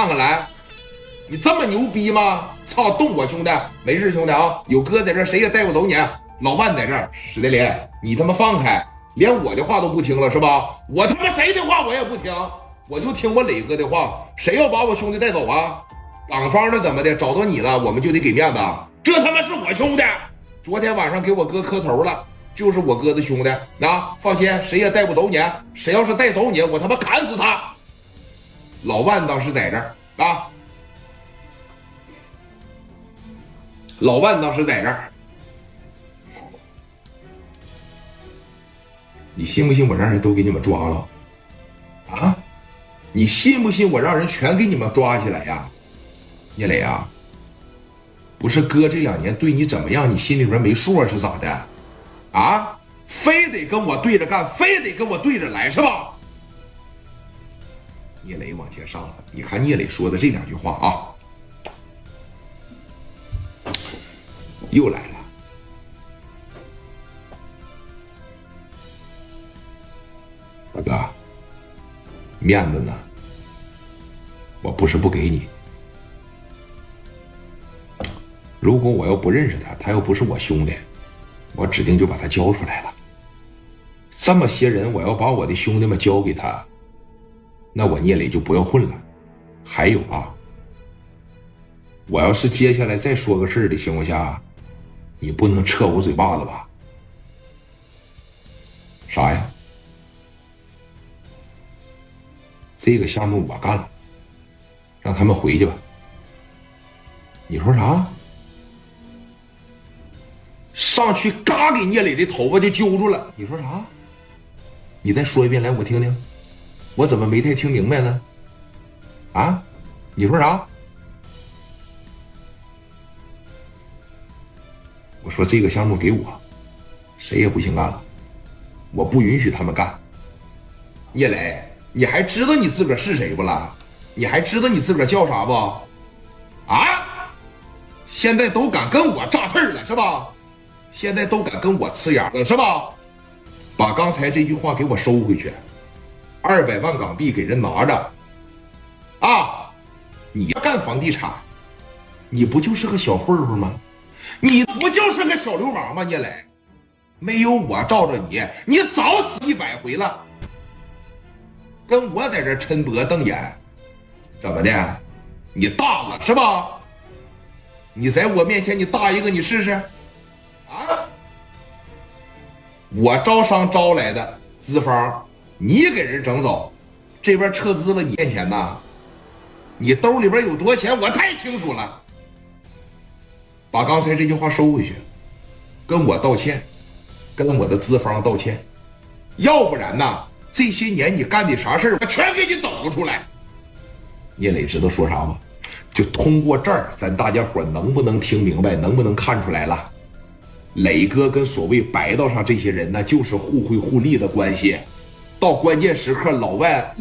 看看来，你这么牛逼吗？操，动我兄弟，没事兄弟啊，有哥在这，谁也带不走你。老万在这，史德林，你他妈放开，连我的话都不听了是吧？我他妈谁的话我也不听，我就听我磊哥的话。谁要把我兄弟带走啊？港方的怎么的？找到你了，我们就得给面子。这他妈是我兄弟，昨天晚上给我哥磕头了，就是我哥的兄弟。啊，放心，谁也带不走你。谁要是带走你，我他妈砍死他。老万当时在这儿啊，老万当时在这儿，你信不信我让人都给你们抓了？啊？你信不信我让人全给你们抓起来呀？聂磊啊，不是哥这两年对你怎么样，你心里边没数是咋的？啊？非得跟我对着干，非得跟我对着来是吧？聂磊往前上了，你看聂磊说的这两句话啊，又来了。大哥，面子呢？我不是不给你。如果我要不认识他，他又不是我兄弟，我指定就把他交出来了。这么些人，我要把我的兄弟们交给他，那我聂磊就不要混了。还有啊，我要是接下来再说个事儿的情况下，你不能撤我嘴巴子吧？啥呀？这个项目我干了，让他们回去吧。你说啥？上去嘎给聂磊的头发就揪住了。你说啥？你再说一遍来，我听听。我怎么没太听明白呢？啊？你说啥？我说这个项目给我，谁也不行干，我不允许他们干。聂磊。你还知道你自个儿是谁不啦？你还知道你自个儿叫啥不？啊！现在都敢跟我炸刺儿了是吧？现在都敢跟我呲牙了是吧？把刚才这句话给我收回去，二百万港币给人拿着。啊！你要干房地产，你不就是个小混混吗？你不就是个小流氓吗？聂磊，没有我罩着你，你早死一百回了。跟我在这抻脖瞪眼，怎么的？你大了是吧？你在我面前你大一个，你试试。啊！我招商招来的资方，你给人整走，这边撤资了，你欠钱呐？你兜里边有多钱，我太清楚了。把刚才这句话收回去，跟我道歉，跟我的资方道歉，要不然呐。这些年你干的啥事，我全给你抖出来。聂磊知道说啥吗？就通过这儿，咱大家伙能不能听明白，能不能看出来了？磊哥跟所谓白道上这些人，那就是互惠互利的关系。到关键时刻，老外老。